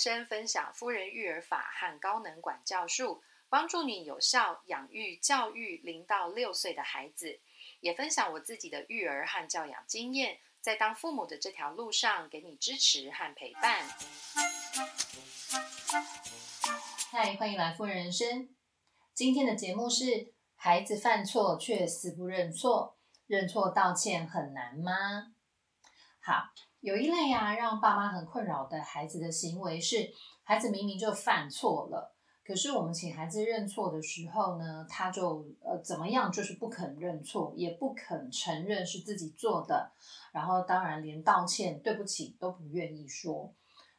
生分享夫人育儿法和高能管教术，帮助你有效养育教育零到六岁的孩子。也分享我自己的育儿和教养经验，在当父母的这条路上给你支持和陪伴。嗨，欢迎来夫人人生。今天的节目是：孩子犯错却死不认错，认错道歉很难吗？好。有一类啊，让爸妈很困扰的孩子的行为是，孩子明明就犯错了，可是我们请孩子认错的时候呢，他就呃怎么样，就是不肯认错，也不肯承认是自己做的，然后当然连道歉、对不起都不愿意说。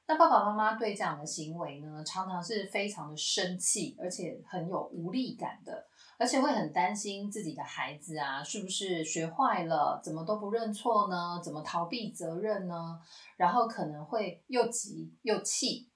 那爸爸妈妈对这样的行为呢，常常是非常的生气，而且很有无力感的。而且会很担心自己的孩子啊，是不是学坏了？怎么都不认错呢？怎么逃避责任呢？然后可能会又急又气。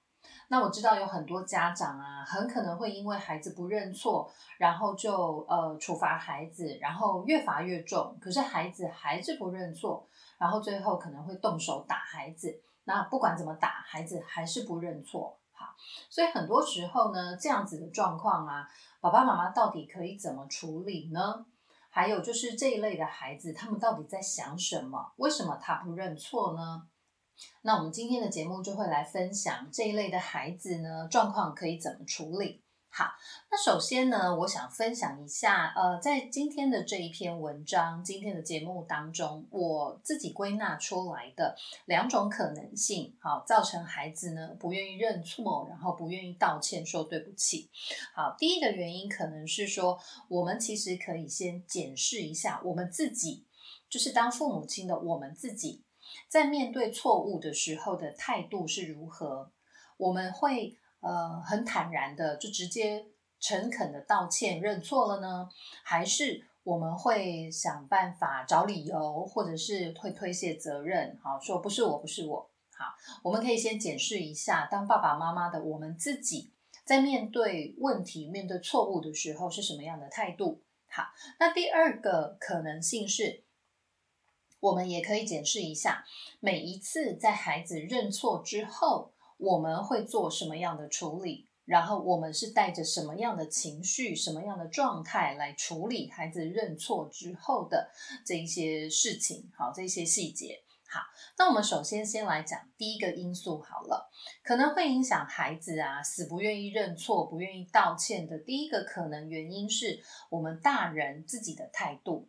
那我知道有很多家长啊，很可能会因为孩子不认错，然后就呃处罚孩子，然后越罚越重。可是孩子还是不认错，然后最后可能会动手打孩子。那不管怎么打，孩子还是不认错。好，所以很多时候呢，这样子的状况啊。爸爸妈妈到底可以怎么处理呢？还有就是这一类的孩子，他们到底在想什么？为什么他不认错呢？那我们今天的节目就会来分享这一类的孩子呢，状况可以怎么处理。好，那首先呢，我想分享一下，呃，在今天的这一篇文章、今天的节目当中，我自己归纳出来的两种可能性，好，造成孩子呢不愿意认错，然后不愿意道歉，说对不起。好，第一个原因可能是说，我们其实可以先检视一下我们自己，就是当父母亲的我们自己，在面对错误的时候的态度是如何，我们会。呃，很坦然的就直接诚恳的道歉认错了呢，还是我们会想办法找理由，或者是会推卸责任？好，说不是我，不是我。好，我们可以先检视一下，当爸爸妈妈的我们自己在面对问题、面对错误的时候是什么样的态度？好，那第二个可能性是，我们也可以检视一下，每一次在孩子认错之后。我们会做什么样的处理？然后我们是带着什么样的情绪、什么样的状态来处理孩子认错之后的这一些事情？好，这些细节。好，那我们首先先来讲第一个因素好了，可能会影响孩子啊死不愿意认错、不愿意道歉的第一个可能原因是我们大人自己的态度。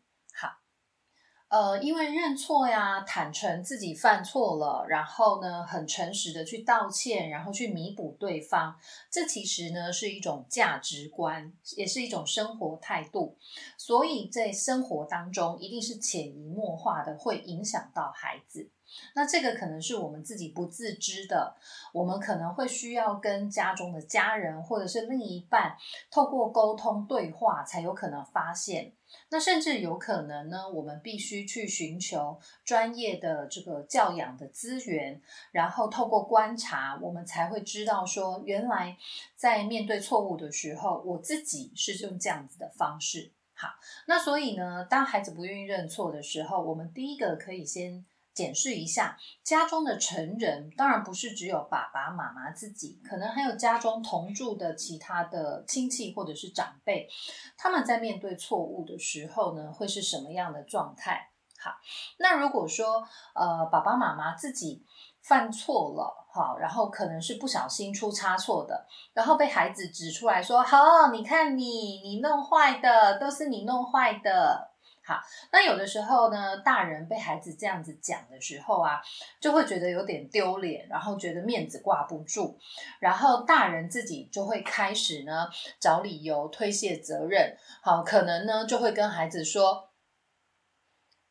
呃，因为认错呀，坦诚自己犯错了，然后呢，很诚实的去道歉，然后去弥补对方，这其实呢是一种价值观，也是一种生活态度，所以在生活当中一定是潜移默化的会影响到孩子。那这个可能是我们自己不自知的，我们可能会需要跟家中的家人或者是另一半透过沟通对话，才有可能发现。那甚至有可能呢，我们必须去寻求专业的这个教养的资源，然后透过观察，我们才会知道说，原来在面对错误的时候，我自己是用这样子的方式。好，那所以呢，当孩子不愿意认错的时候，我们第一个可以先。检视一下家中的成人，当然不是只有爸爸妈妈自己，可能还有家中同住的其他的亲戚或者是长辈，他们在面对错误的时候呢，会是什么样的状态？好，那如果说呃爸爸妈妈自己犯错了，好，然后可能是不小心出差错的，然后被孩子指出来说，好，你看你你弄坏的，都是你弄坏的。好，那有的时候呢，大人被孩子这样子讲的时候啊，就会觉得有点丢脸，然后觉得面子挂不住，然后大人自己就会开始呢找理由推卸责任。好，可能呢就会跟孩子说：“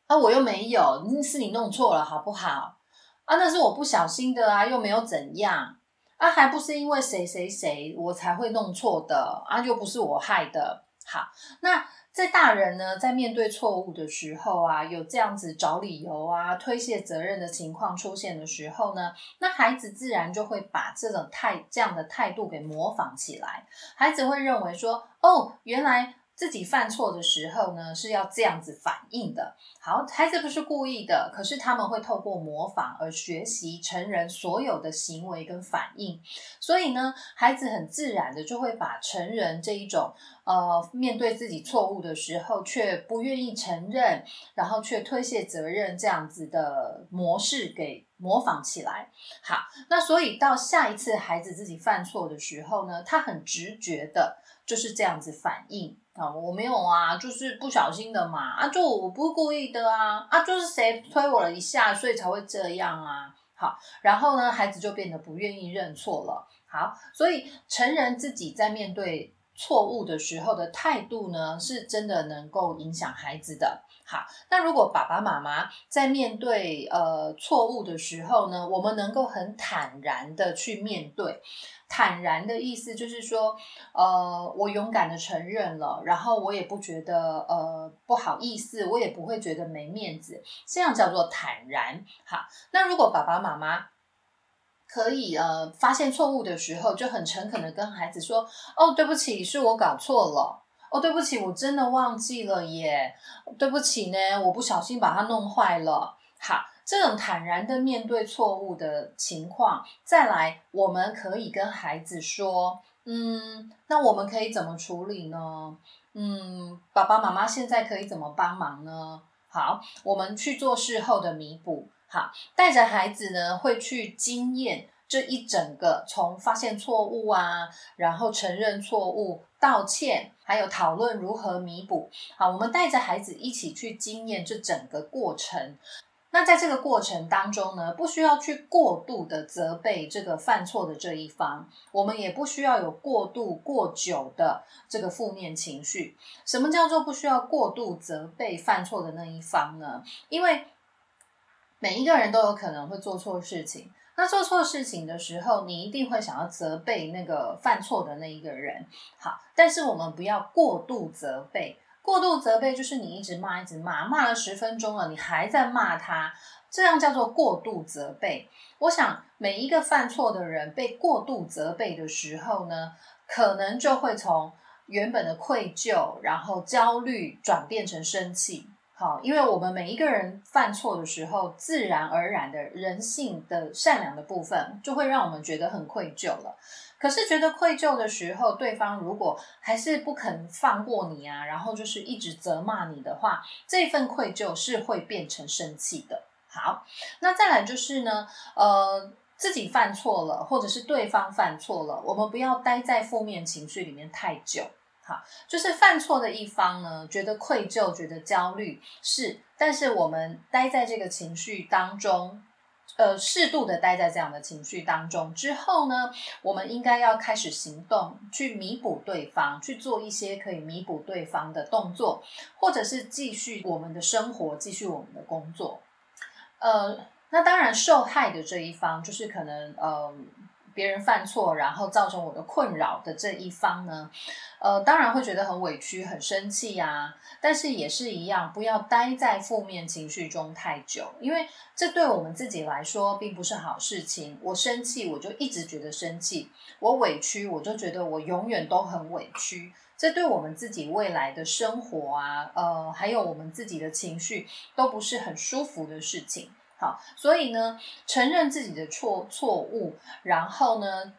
啊，我又没有，是你弄错了，好不好？啊，那是我不小心的啊，又没有怎样啊，还不是因为谁谁谁我才会弄错的啊，又不是我害的。”好，那。在大人呢，在面对错误的时候啊，有这样子找理由啊、推卸责任的情况出现的时候呢，那孩子自然就会把这种态这样的态度给模仿起来。孩子会认为说，哦，原来自己犯错的时候呢，是要这样子反应的。好，孩子不是故意的，可是他们会透过模仿而学习成人所有的行为跟反应。所以呢，孩子很自然的就会把成人这一种呃面对自己错误的时候却不愿意承认，然后却推卸责任这样子的模式给模仿起来。好，那所以到下一次孩子自己犯错的时候呢，他很直觉的就是这样子反应。啊，我没有啊，就是不小心的嘛，啊，就我不是故意的啊，啊，就是谁推我了一下，所以才会这样啊。好，然后呢，孩子就变得不愿意认错了。好，所以成人自己在面对错误的时候的态度呢，是真的能够影响孩子的。好，那如果爸爸妈妈在面对呃错误的时候呢，我们能够很坦然的去面对。坦然的意思就是说，呃，我勇敢的承认了，然后我也不觉得呃不好意思，我也不会觉得没面子，这样叫做坦然。好，那如果爸爸妈妈可以呃发现错误的时候，就很诚恳的跟孩子说：“哦，对不起，是我搞错了。哦，对不起，我真的忘记了耶。对不起呢，我不小心把它弄坏了。”好。这种坦然的面对错误的情况，再来，我们可以跟孩子说：“嗯，那我们可以怎么处理呢？嗯，爸爸妈妈现在可以怎么帮忙呢？”好，我们去做事后的弥补。好，带着孩子呢，会去经验这一整个从发现错误啊，然后承认错误、道歉，还有讨论如何弥补。好，我们带着孩子一起去经验这整个过程。那在这个过程当中呢，不需要去过度的责备这个犯错的这一方，我们也不需要有过度过久的这个负面情绪。什么叫做不需要过度责备犯错的那一方呢？因为每一个人都有可能会做错事情，那做错事情的时候，你一定会想要责备那个犯错的那一个人。好，但是我们不要过度责备。过度责备就是你一直骂，一直骂，骂了十分钟了，你还在骂他，这样叫做过度责备。我想每一个犯错的人被过度责备的时候呢，可能就会从原本的愧疚，然后焦虑转变成生气。好，因为我们每一个人犯错的时候，自然而然的人性的善良的部分，就会让我们觉得很愧疚了。可是觉得愧疚的时候，对方如果还是不肯放过你啊，然后就是一直责骂你的话，这份愧疚是会变成生气的。好，那再来就是呢，呃，自己犯错了，或者是对方犯错了，我们不要待在负面情绪里面太久。好，就是犯错的一方呢，觉得愧疚，觉得焦虑是，但是我们待在这个情绪当中。呃，适度的待在这样的情绪当中之后呢，我们应该要开始行动，去弥补对方，去做一些可以弥补对方的动作，或者是继续我们的生活，继续我们的工作。呃，那当然，受害的这一方就是可能呃。别人犯错，然后造成我的困扰的这一方呢，呃，当然会觉得很委屈、很生气呀。但是也是一样，不要待在负面情绪中太久，因为这对我们自己来说并不是好事情。我生气，我就一直觉得生气；我委屈，我就觉得我永远都很委屈。这对我们自己未来的生活啊，呃，还有我们自己的情绪，都不是很舒服的事情。好，所以呢，承认自己的错错误，然后呢，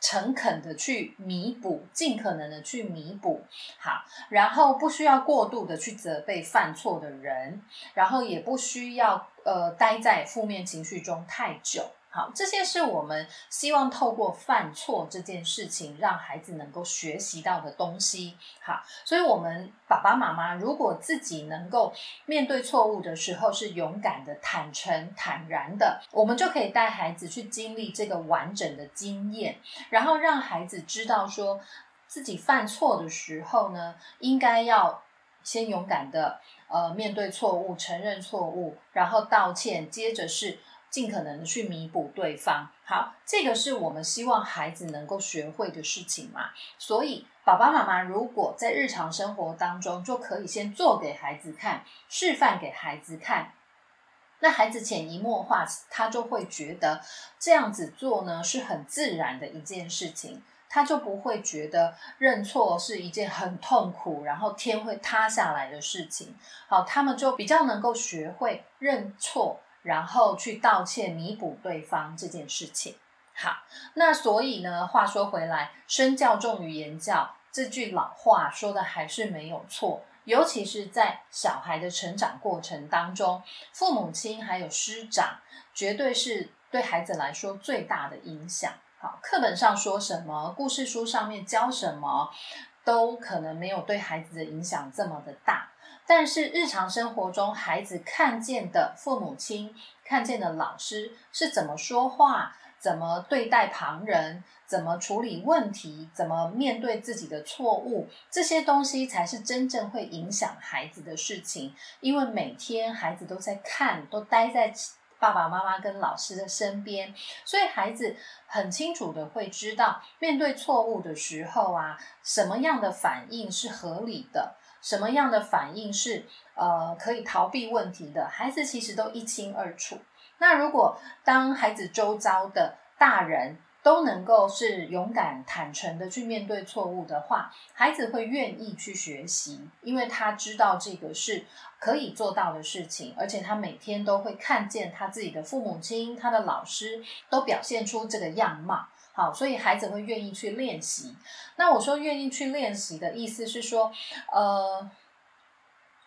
诚恳的去弥补，尽可能的去弥补。好，然后不需要过度的去责备犯错的人，然后也不需要呃待在负面情绪中太久。好，这些是我们希望透过犯错这件事情，让孩子能够学习到的东西。好，所以我们爸爸妈妈如果自己能够面对错误的时候是勇敢的、坦诚、坦然的，我们就可以带孩子去经历这个完整的经验，然后让孩子知道说自己犯错的时候呢，应该要先勇敢的呃面对错误，承认错误，然后道歉，接着是。尽可能的去弥补对方，好，这个是我们希望孩子能够学会的事情嘛。所以，爸爸妈妈如果在日常生活当中就可以先做给孩子看，示范给孩子看，那孩子潜移默化，他就会觉得这样子做呢是很自然的一件事情。他就不会觉得认错是一件很痛苦，然后天会塌下来的事情。好，他们就比较能够学会认错，然后去道歉弥补对方这件事情。好，那所以呢，话说回来，身教重于言教这句老话说的还是没有错。尤其是在小孩的成长过程当中，父母亲还有师长，绝对是对孩子来说最大的影响。好，课本上说什么，故事书上面教什么，都可能没有对孩子的影响这么的大。但是日常生活中，孩子看见的父母亲，看见的老师是怎么说话。怎么对待旁人？怎么处理问题？怎么面对自己的错误？这些东西才是真正会影响孩子的事情。因为每天孩子都在看，都待在爸爸妈妈跟老师的身边，所以孩子很清楚的会知道，面对错误的时候啊，什么样的反应是合理的，什么样的反应是呃可以逃避问题的，孩子其实都一清二楚。那如果当孩子周遭的大人都能够是勇敢坦诚的去面对错误的话，孩子会愿意去学习，因为他知道这个是可以做到的事情，而且他每天都会看见他自己的父母亲、他的老师都表现出这个样貌。好，所以孩子会愿意去练习。那我说愿意去练习的意思是说，呃，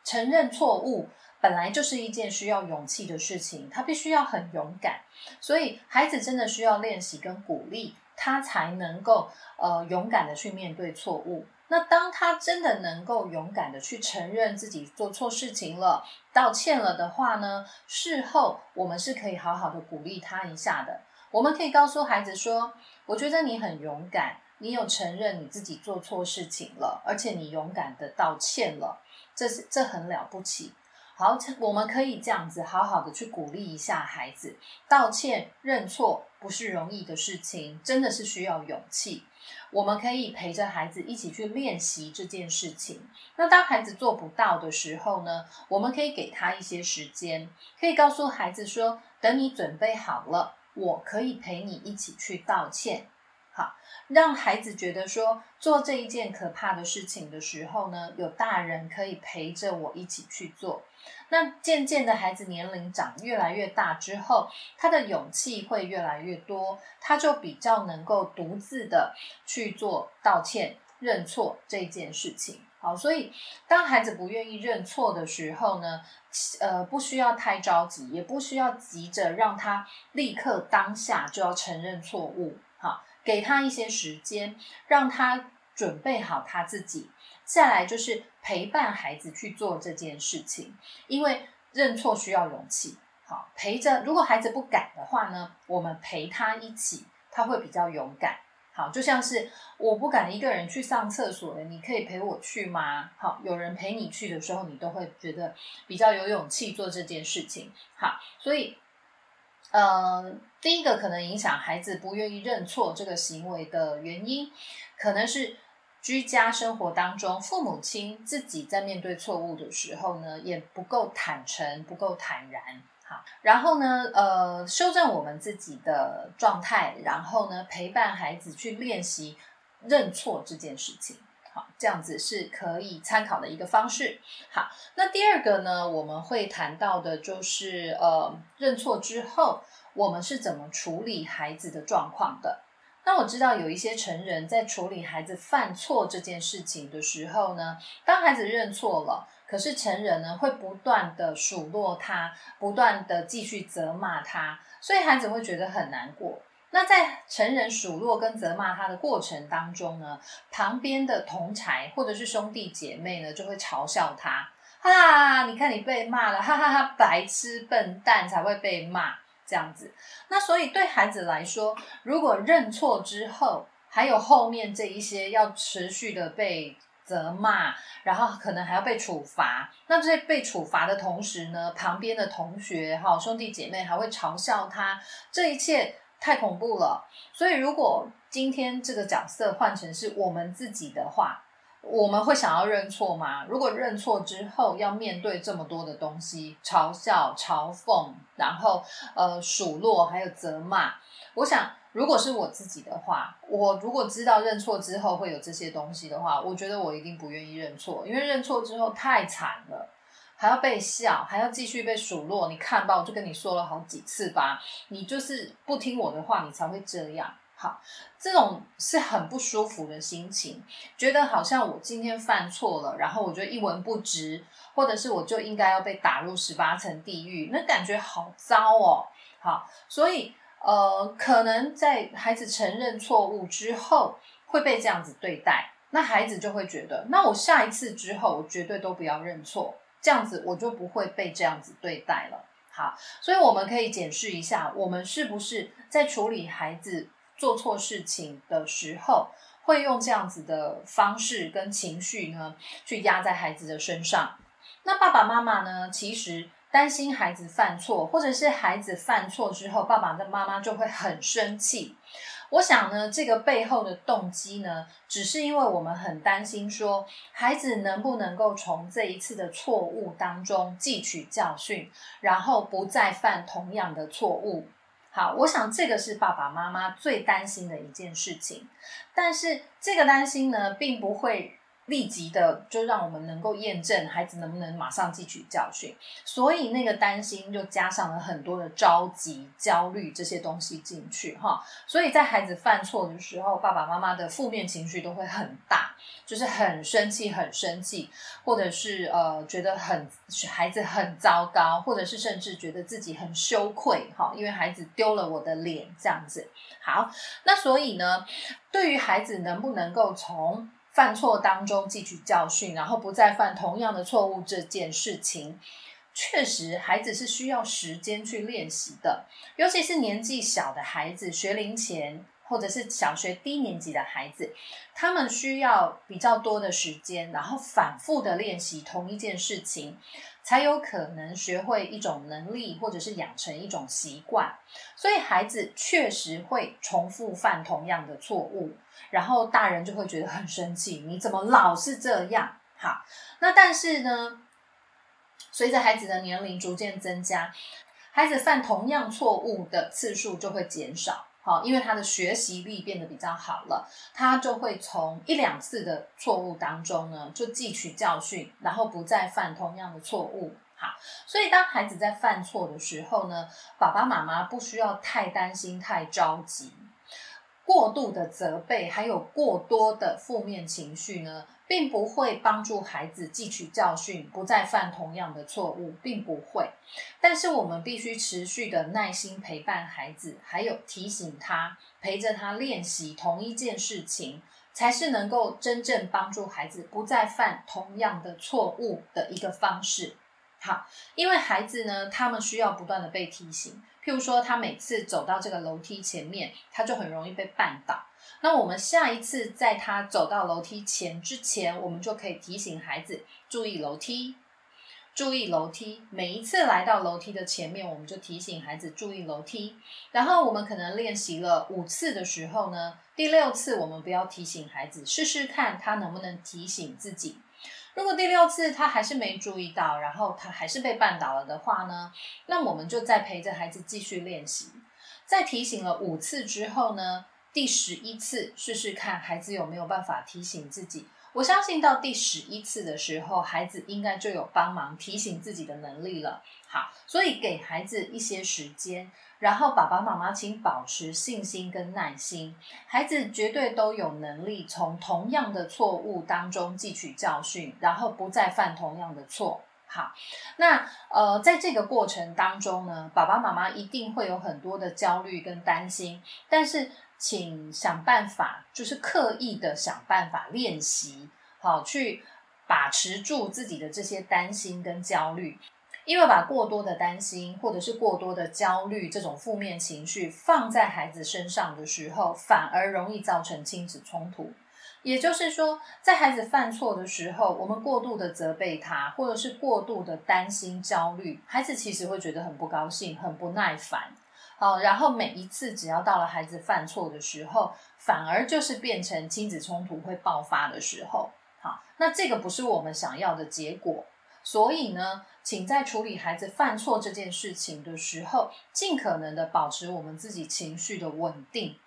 承认错误。本来就是一件需要勇气的事情，他必须要很勇敢，所以孩子真的需要练习跟鼓励，他才能够呃勇敢的去面对错误。那当他真的能够勇敢的去承认自己做错事情了、道歉了的话呢，事后我们是可以好好的鼓励他一下的。我们可以告诉孩子说：“我觉得你很勇敢，你有承认你自己做错事情了，而且你勇敢的道歉了，这是这很了不起。”好，我们可以这样子好好的去鼓励一下孩子，道歉认错不是容易的事情，真的是需要勇气。我们可以陪着孩子一起去练习这件事情。那当孩子做不到的时候呢，我们可以给他一些时间，可以告诉孩子说：“等你准备好了，我可以陪你一起去道歉。”好，让孩子觉得说做这一件可怕的事情的时候呢，有大人可以陪着我一起去做。那渐渐的，孩子年龄长越来越大之后，他的勇气会越来越多，他就比较能够独自的去做道歉、认错这件事情。好，所以当孩子不愿意认错的时候呢，呃，不需要太着急，也不需要急着让他立刻当下就要承认错误。好。给他一些时间，让他准备好他自己。再来就是陪伴孩子去做这件事情，因为认错需要勇气。好，陪着。如果孩子不敢的话呢，我们陪他一起，他会比较勇敢。好，就像是我不敢一个人去上厕所的，你可以陪我去吗？好，有人陪你去的时候，你都会觉得比较有勇气做这件事情。好，所以。呃，第一个可能影响孩子不愿意认错这个行为的原因，可能是居家生活当中，父母亲自己在面对错误的时候呢，也不够坦诚，不够坦然。好，然后呢，呃，修正我们自己的状态，然后呢，陪伴孩子去练习认错这件事情。好，这样子是可以参考的一个方式。好，那第二个呢，我们会谈到的就是呃，认错之后，我们是怎么处理孩子的状况的？那我知道有一些成人在处理孩子犯错这件事情的时候呢，当孩子认错了，可是成人呢会不断的数落他，不断的继续责骂他，所以孩子会觉得很难过。那在成人数落跟责骂他的过程当中呢，旁边的同才或者是兄弟姐妹呢，就会嘲笑他，哈，你看你被骂了，哈哈哈，白痴笨蛋才会被骂这样子。那所以对孩子来说，如果认错之后，还有后面这一些要持续的被责骂，然后可能还要被处罚，那这被处罚的同时呢，旁边的同学哈兄弟姐妹还会嘲笑他，这一切。太恐怖了，所以如果今天这个角色换成是我们自己的话，我们会想要认错吗？如果认错之后要面对这么多的东西，嘲笑、嘲讽，然后呃数落，还有责骂，我想如果是我自己的话，我如果知道认错之后会有这些东西的话，我觉得我一定不愿意认错，因为认错之后太惨了，还要被笑，还要继续被数落。你看吧，我就跟你说了好几次吧，你就是不听我的话，你才会这样。好，这种是很不舒服的心情，觉得好像我今天犯错了，然后我就一文不值，或者是我就应该要被打入十八层地狱，那感觉好糟哦。好，所以呃，可能在孩子承认错误之后会被这样子对待，那孩子就会觉得，那我下一次之后，我绝对都不要认错，这样子我就不会被这样子对待了。好，所以我们可以检视一下，我们是不是在处理孩子。做错事情的时候，会用这样子的方式跟情绪呢，去压在孩子的身上。那爸爸妈妈呢，其实担心孩子犯错，或者是孩子犯错之后，爸爸的妈妈就会很生气。我想呢，这个背后的动机呢，只是因为我们很担心，说孩子能不能够从这一次的错误当中汲取教训，然后不再犯同样的错误。好，我想这个是爸爸妈妈最担心的一件事情，但是这个担心呢，并不会。立即的就让我们能够验证孩子能不能马上汲取教训，所以那个担心就加上了很多的着急、焦虑这些东西进去哈。所以在孩子犯错的时候，爸爸妈妈的负面情绪都会很大，就是很生气、很生气，或者是呃觉得很孩子很糟糕，或者是甚至觉得自己很羞愧哈，因为孩子丢了我的脸这样子。好，那所以呢，对于孩子能不能够从犯错当中汲取教训，然后不再犯同样的错误，这件事情确实孩子是需要时间去练习的，尤其是年纪小的孩子，学龄前或者是小学低年级的孩子，他们需要比较多的时间，然后反复的练习同一件事情。才有可能学会一种能力，或者是养成一种习惯。所以孩子确实会重复犯同样的错误，然后大人就会觉得很生气，你怎么老是这样？好，那但是呢，随着孩子的年龄逐渐增加，孩子犯同样错误的次数就会减少。好，因为他的学习力变得比较好了，他就会从一两次的错误当中呢，就汲取教训，然后不再犯同样的错误。好，所以当孩子在犯错的时候呢，爸爸妈妈不需要太担心、太着急，过度的责备还有过多的负面情绪呢。并不会帮助孩子汲取教训，不再犯同样的错误，并不会。但是我们必须持续的耐心陪伴孩子，还有提醒他，陪着他练习同一件事情，才是能够真正帮助孩子不再犯同样的错误的一个方式。好，因为孩子呢，他们需要不断的被提醒。譬如说，他每次走到这个楼梯前面，他就很容易被绊倒。那我们下一次在他走到楼梯前之前，我们就可以提醒孩子注意楼梯，注意楼梯。每一次来到楼梯的前面，我们就提醒孩子注意楼梯。然后我们可能练习了五次的时候呢，第六次我们不要提醒孩子，试试看他能不能提醒自己。如果第六次他还是没注意到，然后他还是被绊倒了的话呢，那我们就再陪着孩子继续练习。在提醒了五次之后呢？第十一次试试看，孩子有没有办法提醒自己？我相信到第十一次的时候，孩子应该就有帮忙提醒自己的能力了。好，所以给孩子一些时间，然后爸爸妈妈请保持信心跟耐心，孩子绝对都有能力从同样的错误当中汲取教训，然后不再犯同样的错。好，那呃，在这个过程当中呢，爸爸妈妈一定会有很多的焦虑跟担心，但是。请想办法，就是刻意的想办法练习，好去把持住自己的这些担心跟焦虑。因为把过多的担心或者是过多的焦虑这种负面情绪放在孩子身上的时候，反而容易造成亲子冲突。也就是说，在孩子犯错的时候，我们过度的责备他，或者是过度的担心焦虑，孩子其实会觉得很不高兴、很不耐烦。好，然后每一次只要到了孩子犯错的时候，反而就是变成亲子冲突会爆发的时候。好，那这个不是我们想要的结果。所以呢，请在处理孩子犯错这件事情的时候，尽可能的保持我们自己情绪的稳定。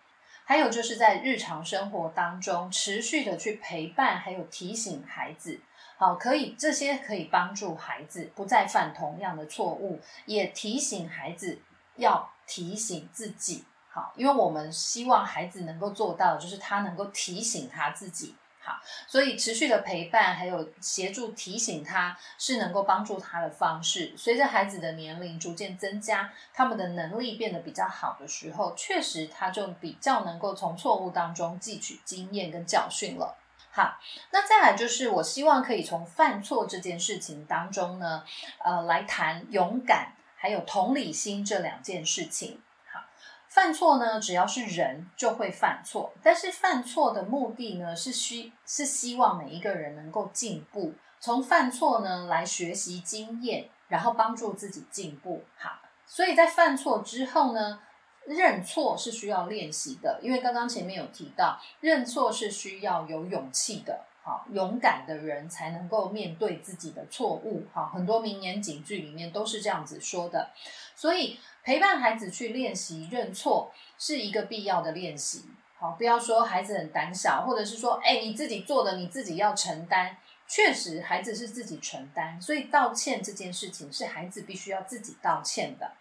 还有就是在日常生活当中持续的去陪伴，还有提醒孩子，好，可以这些可以帮助孩子不再犯同样的错误，也提醒孩子要提醒自己，好，因为我们希望孩子能够做到，就是他能够提醒他自己。好所以持续的陪伴，还有协助提醒他，是能够帮助他的方式。随着孩子的年龄逐渐增加，他们的能力变得比较好的时候，确实他就比较能够从错误当中汲取经验跟教训了。好，那再来就是我希望可以从犯错这件事情当中呢，呃，来谈勇敢还有同理心这两件事情。好犯错呢，只要是人就会犯错，但是犯错的目的呢，是需是希望每一个人能够进步，从犯错呢来学习经验，然后帮助自己进步。好，所以在犯错之后呢，认错是需要练习的，因为刚刚前面有提到，认错是需要有勇气的。勇敢的人才能够面对自己的错误。好，很多名言警句里面都是这样子说的，所以。陪伴孩子去练习认错是一个必要的练习。好，不要说孩子很胆小，或者是说，哎，你自己做的，你自己要承担。确实，孩子是自己承担，所以道歉这件事情是孩子必须要自己道歉的。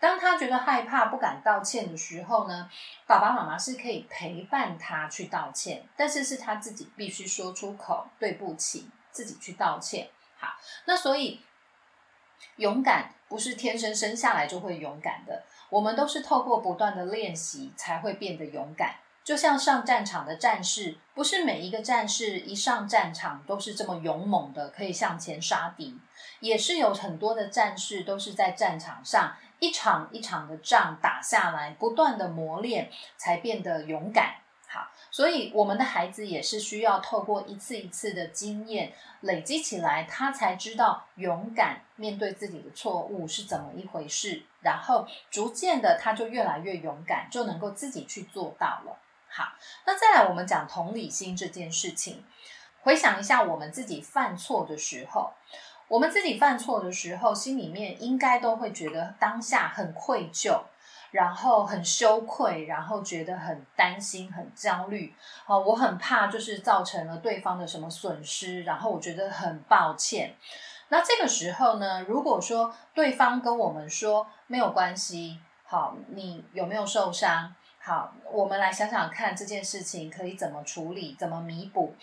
当他觉得害怕、不敢道歉的时候呢，爸爸妈妈是可以陪伴他去道歉，但是是他自己必须说出口，对不起，自己去道歉。好，那所以。勇敢不是天生生下来就会勇敢的，我们都是透过不断的练习才会变得勇敢。就像上战场的战士，不是每一个战士一上战场都是这么勇猛的，可以向前杀敌，也是有很多的战士都是在战场上一场一场的仗打下来，不断的磨练才变得勇敢。好。所以，我们的孩子也是需要透过一次一次的经验累积起来，他才知道勇敢面对自己的错误是怎么一回事。然后，逐渐的，他就越来越勇敢，就能够自己去做到了。好，那再来，我们讲同理心这件事情。回想一下，我们自己犯错的时候，我们自己犯错的时候，心里面应该都会觉得当下很愧疚。然后很羞愧，然后觉得很担心、很焦虑。哦，我很怕，就是造成了对方的什么损失，然后我觉得很抱歉。那这个时候呢，如果说对方跟我们说没有关系，好，你有没有受伤？好，我们来想想看这件事情可以怎么处理、怎么弥补。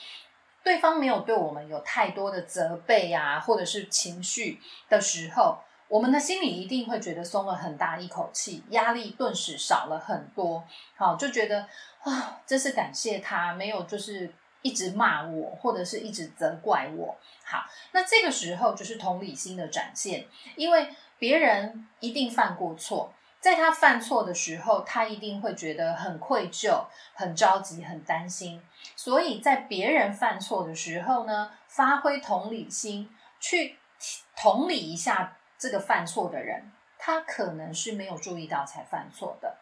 对方没有对我们有太多的责备呀，或者是情绪的时候。我们的心里一定会觉得松了很大一口气，压力顿时少了很多。好，就觉得啊，真是感谢他没有就是一直骂我，或者是一直责怪我。好，那这个时候就是同理心的展现，因为别人一定犯过错，在他犯错的时候，他一定会觉得很愧疚、很着急、很担心。所以在别人犯错的时候呢，发挥同理心，去同理一下。这个犯错的人，他可能是没有注意到才犯错的。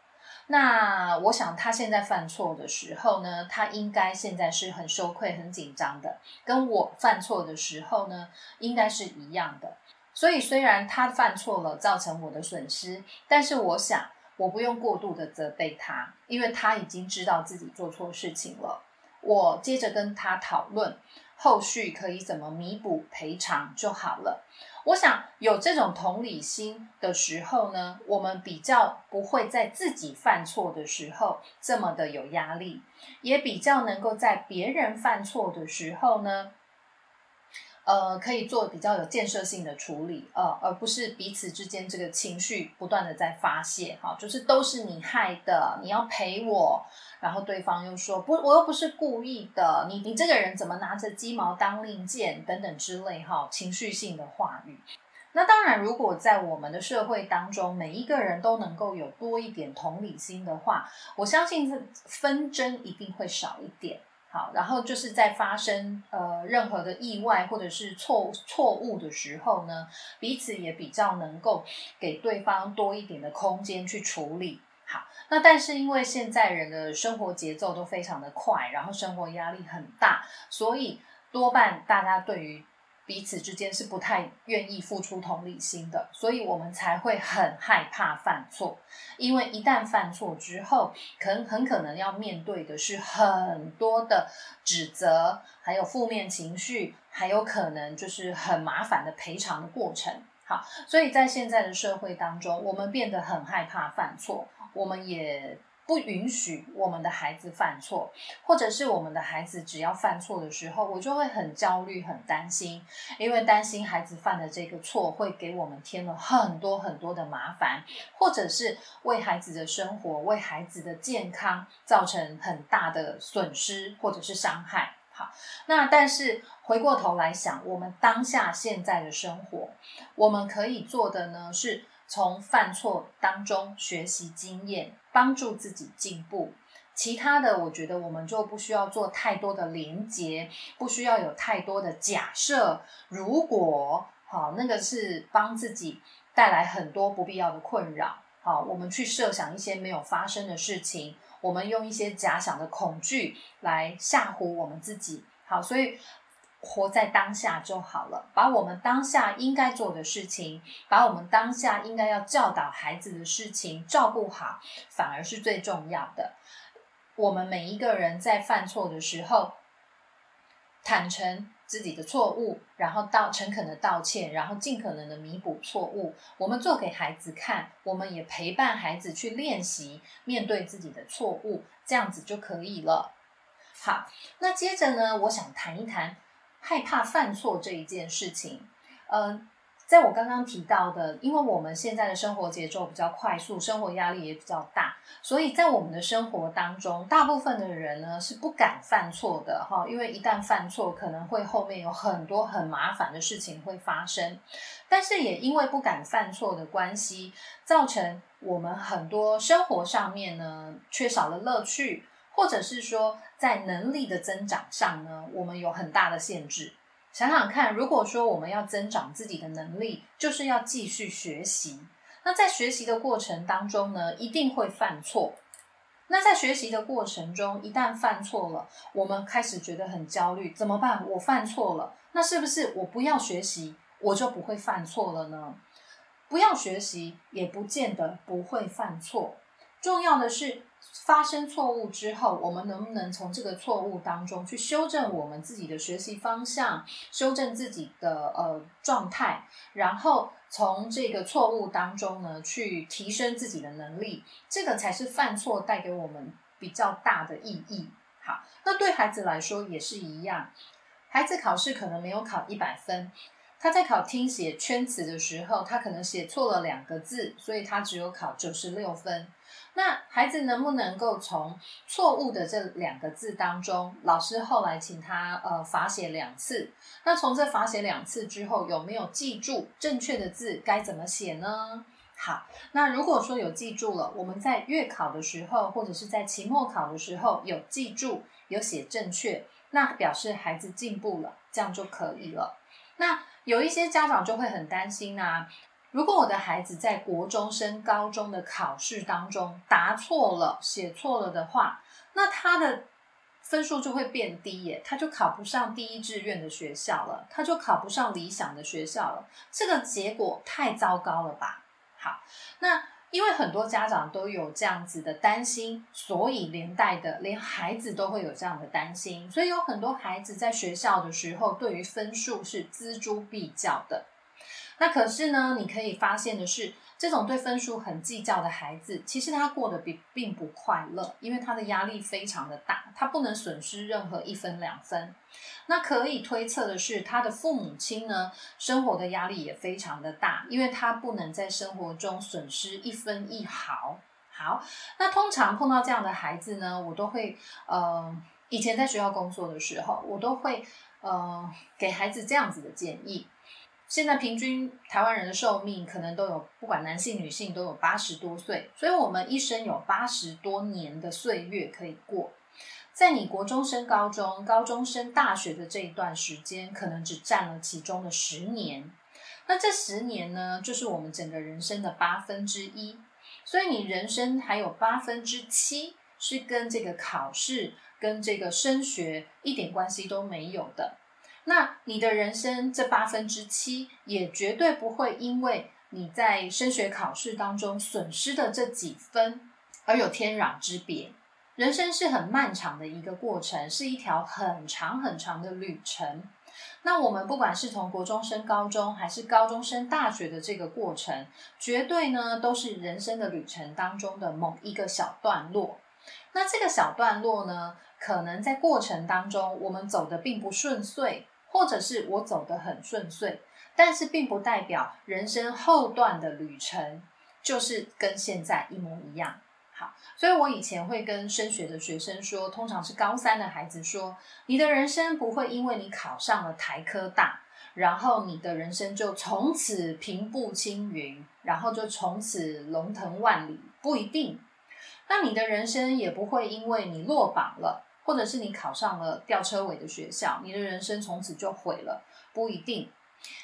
那我想他现在犯错的时候呢，他应该现在是很羞愧、很紧张的，跟我犯错的时候呢，应该是一样的。所以虽然他犯错了，造成我的损失，但是我想我不用过度的责备他，因为他已经知道自己做错事情了。我接着跟他讨论后续可以怎么弥补赔偿就好了。我想有这种同理心的时候呢，我们比较不会在自己犯错的时候这么的有压力，也比较能够在别人犯错的时候呢。呃，可以做比较有建设性的处理，呃，而不是彼此之间这个情绪不断的在发泄，哈，就是都是你害的，你要赔我，然后对方又说不，我又不是故意的，你你这个人怎么拿着鸡毛当令箭等等之类，哈，情绪性的话语。那当然，如果在我们的社会当中，每一个人都能够有多一点同理心的话，我相信这纷争一定会少一点。好，然后就是在发生呃任何的意外或者是错错误的时候呢，彼此也比较能够给对方多一点的空间去处理。好，那但是因为现在人的生活节奏都非常的快，然后生活压力很大，所以多半大家对于彼此之间是不太愿意付出同理心的，所以我们才会很害怕犯错。因为一旦犯错之后，可能很可能要面对的是很多的指责，还有负面情绪，还有可能就是很麻烦的赔偿的过程。好，所以在现在的社会当中，我们变得很害怕犯错，我们也。不允许我们的孩子犯错，或者是我们的孩子只要犯错的时候，我就会很焦虑、很担心，因为担心孩子犯的这个错会给我们添了很多很多的麻烦，或者是为孩子的生活、为孩子的健康造成很大的损失或者是伤害。好，那但是回过头来想，我们当下现在的生活，我们可以做的呢是。从犯错当中学习经验，帮助自己进步。其他的，我觉得我们就不需要做太多的连结，不需要有太多的假设。如果好，那个是帮自己带来很多不必要的困扰。好，我们去设想一些没有发生的事情，我们用一些假想的恐惧来吓唬我们自己。好，所以。活在当下就好了，把我们当下应该做的事情，把我们当下应该要教导孩子的事情照顾好，反而是最重要的。我们每一个人在犯错的时候，坦诚自己的错误，然后道诚恳的道歉，然后尽可能的弥补错误。我们做给孩子看，我们也陪伴孩子去练习面对自己的错误，这样子就可以了。好，那接着呢，我想谈一谈。害怕犯错这一件事情，呃，在我刚刚提到的，因为我们现在的生活节奏比较快速，生活压力也比较大，所以在我们的生活当中，大部分的人呢是不敢犯错的哈，因为一旦犯错，可能会后面有很多很麻烦的事情会发生。但是也因为不敢犯错的关系，造成我们很多生活上面呢缺少了乐趣。或者是说，在能力的增长上呢，我们有很大的限制。想想看，如果说我们要增长自己的能力，就是要继续学习。那在学习的过程当中呢，一定会犯错。那在学习的过程中，一旦犯错了，我们开始觉得很焦虑，怎么办？我犯错了，那是不是我不要学习，我就不会犯错了呢？不要学习，也不见得不会犯错。重要的是。发生错误之后，我们能不能从这个错误当中去修正我们自己的学习方向，修正自己的呃状态，然后从这个错误当中呢去提升自己的能力，这个才是犯错带给我们比较大的意义。好，那对孩子来说也是一样，孩子考试可能没有考一百分，他在考听写圈词的时候，他可能写错了两个字，所以他只有考九十六分。那孩子能不能够从错误的这两个字当中，老师后来请他呃罚写两次。那从这罚写两次之后，有没有记住正确的字该怎么写呢？好，那如果说有记住了，我们在月考的时候或者是在期末考的时候有记住有写正确，那表示孩子进步了，这样就可以了。那有一些家长就会很担心啊。如果我的孩子在国中升高中的考试当中答错了、写错了的话，那他的分数就会变低耶，他就考不上第一志愿的学校了，他就考不上理想的学校了。这个结果太糟糕了吧？好，那因为很多家长都有这样子的担心，所以连带的连孩子都会有这样的担心，所以有很多孩子在学校的时候，对于分数是锱铢必较的。那可是呢，你可以发现的是，这种对分数很计较的孩子，其实他过得并并不快乐，因为他的压力非常的大，他不能损失任何一分两分。那可以推测的是，他的父母亲呢，生活的压力也非常的大，因为他不能在生活中损失一分一毫。好，那通常碰到这样的孩子呢，我都会，呃，以前在学校工作的时候，我都会，呃，给孩子这样子的建议。现在平均台湾人的寿命可能都有，不管男性女性都有八十多岁，所以我们一生有八十多年的岁月可以过。在你国中升高中、高中升大学的这一段时间，可能只占了其中的十年。那这十年呢，就是我们整个人生的八分之一。所以你人生还有八分之七是跟这个考试、跟这个升学一点关系都没有的。那你的人生这八分之七，也绝对不会因为你在升学考试当中损失的这几分而有天壤之别。人生是很漫长的一个过程，是一条很长很长的旅程。那我们不管是从国中升高中，还是高中升大学的这个过程，绝对呢都是人生的旅程当中的某一个小段落。那这个小段落呢，可能在过程当中我们走的并不顺遂。或者是我走得很顺遂，但是并不代表人生后段的旅程就是跟现在一模一样。好，所以我以前会跟升学的学生说，通常是高三的孩子说，你的人生不会因为你考上了台科大，然后你的人生就从此平步青云，然后就从此龙腾万里，不一定。那你的人生也不会因为你落榜了。或者是你考上了吊车尾的学校，你的人生从此就毁了，不一定，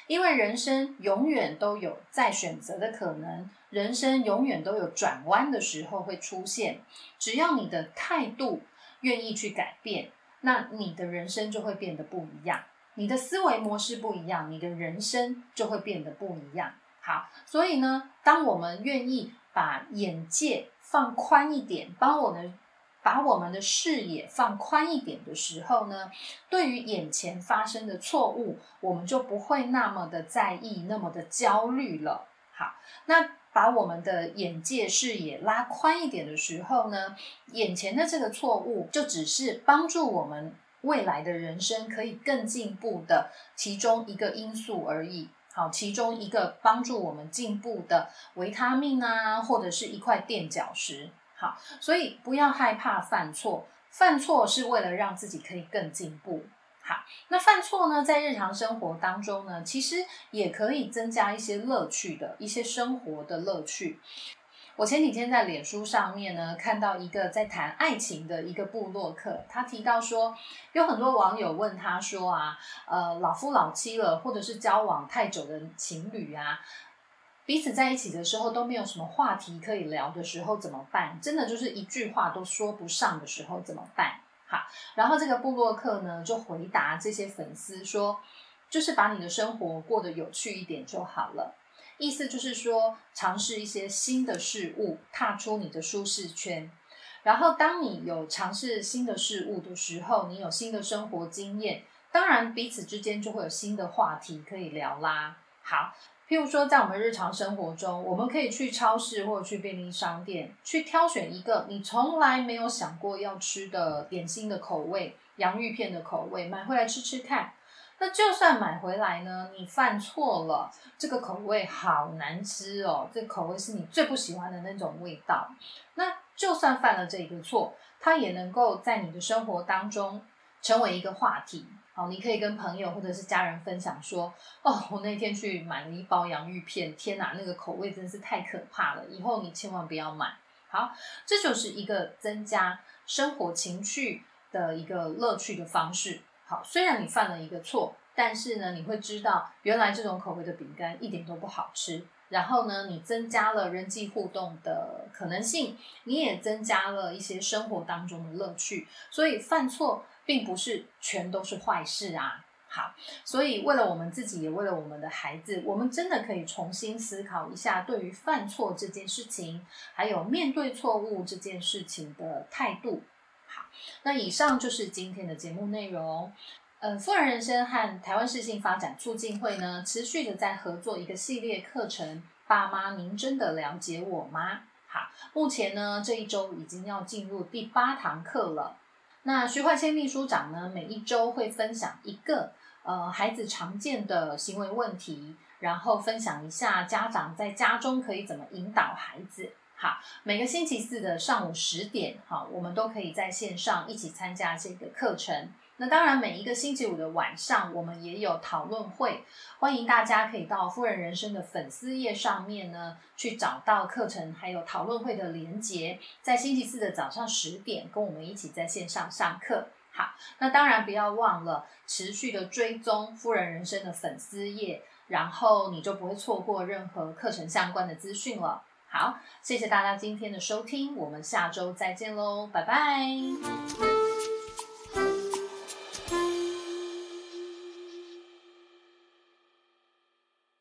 因为人生永远都有再选择的可能，人生永远都有转弯的时候会出现。只要你的态度愿意去改变，那你的人生就会变得不一样，你的思维模式不一样，你的人生就会变得不一样。好，所以呢，当我们愿意把眼界放宽一点，帮我们。把我们的视野放宽一点的时候呢，对于眼前发生的错误，我们就不会那么的在意，那么的焦虑了。好，那把我们的眼界视野拉宽一点的时候呢，眼前的这个错误就只是帮助我们未来的人生可以更进步的其中一个因素而已。好，其中一个帮助我们进步的维他命啊，或者是一块垫脚石。好，所以不要害怕犯错，犯错是为了让自己可以更进步。好，那犯错呢，在日常生活当中呢，其实也可以增加一些乐趣的一些生活的乐趣。我前几天在脸书上面呢，看到一个在谈爱情的一个部落客，他提到说，有很多网友问他说啊，呃，老夫老妻了，或者是交往太久的情侣啊。彼此在一起的时候都没有什么话题可以聊的时候怎么办？真的就是一句话都说不上的时候怎么办？好，然后这个布洛克呢就回答这些粉丝说，就是把你的生活过得有趣一点就好了。意思就是说，尝试一些新的事物，踏出你的舒适圈。然后当你有尝试新的事物的时候，你有新的生活经验，当然彼此之间就会有新的话题可以聊啦。好。譬如说，在我们日常生活中，我们可以去超市或者去便利商店，去挑选一个你从来没有想过要吃的点心的口味，洋芋片的口味，买回来吃吃看。那就算买回来呢，你犯错了，这个口味好难吃哦，这口味是你最不喜欢的那种味道。那就算犯了这一个错，它也能够在你的生活当中成为一个话题。好，你可以跟朋友或者是家人分享说：“哦，我那天去买了一包洋芋片，天哪，那个口味真是太可怕了！以后你千万不要买。”好，这就是一个增加生活情趣的一个乐趣的方式。好，虽然你犯了一个错，但是呢，你会知道原来这种口味的饼干一点都不好吃。然后呢，你增加了人际互动的可能性，你也增加了一些生活当中的乐趣。所以犯错。并不是全都是坏事啊！好，所以为了我们自己，也为了我们的孩子，我们真的可以重新思考一下，对于犯错这件事情，还有面对错误这件事情的态度。好，那以上就是今天的节目内容。呃，富人人生和台湾市性发展促进会呢，持续的在合作一个系列课程。爸妈，您真的了解我吗？好，目前呢，这一周已经要进入第八堂课了。那徐焕谦秘书长呢，每一周会分享一个呃孩子常见的行为问题，然后分享一下家长在家中可以怎么引导孩子。好，每个星期四的上午十点，好，我们都可以在线上一起参加这个课程。那当然，每一个星期五的晚上，我们也有讨论会，欢迎大家可以到富人人生的粉丝页上面呢，去找到课程还有讨论会的连结，在星期四的早上十点，跟我们一起在线上上课。好，那当然不要忘了持续的追踪富人人生的粉丝页，然后你就不会错过任何课程相关的资讯了。好，谢谢大家今天的收听，我们下周再见喽，拜拜。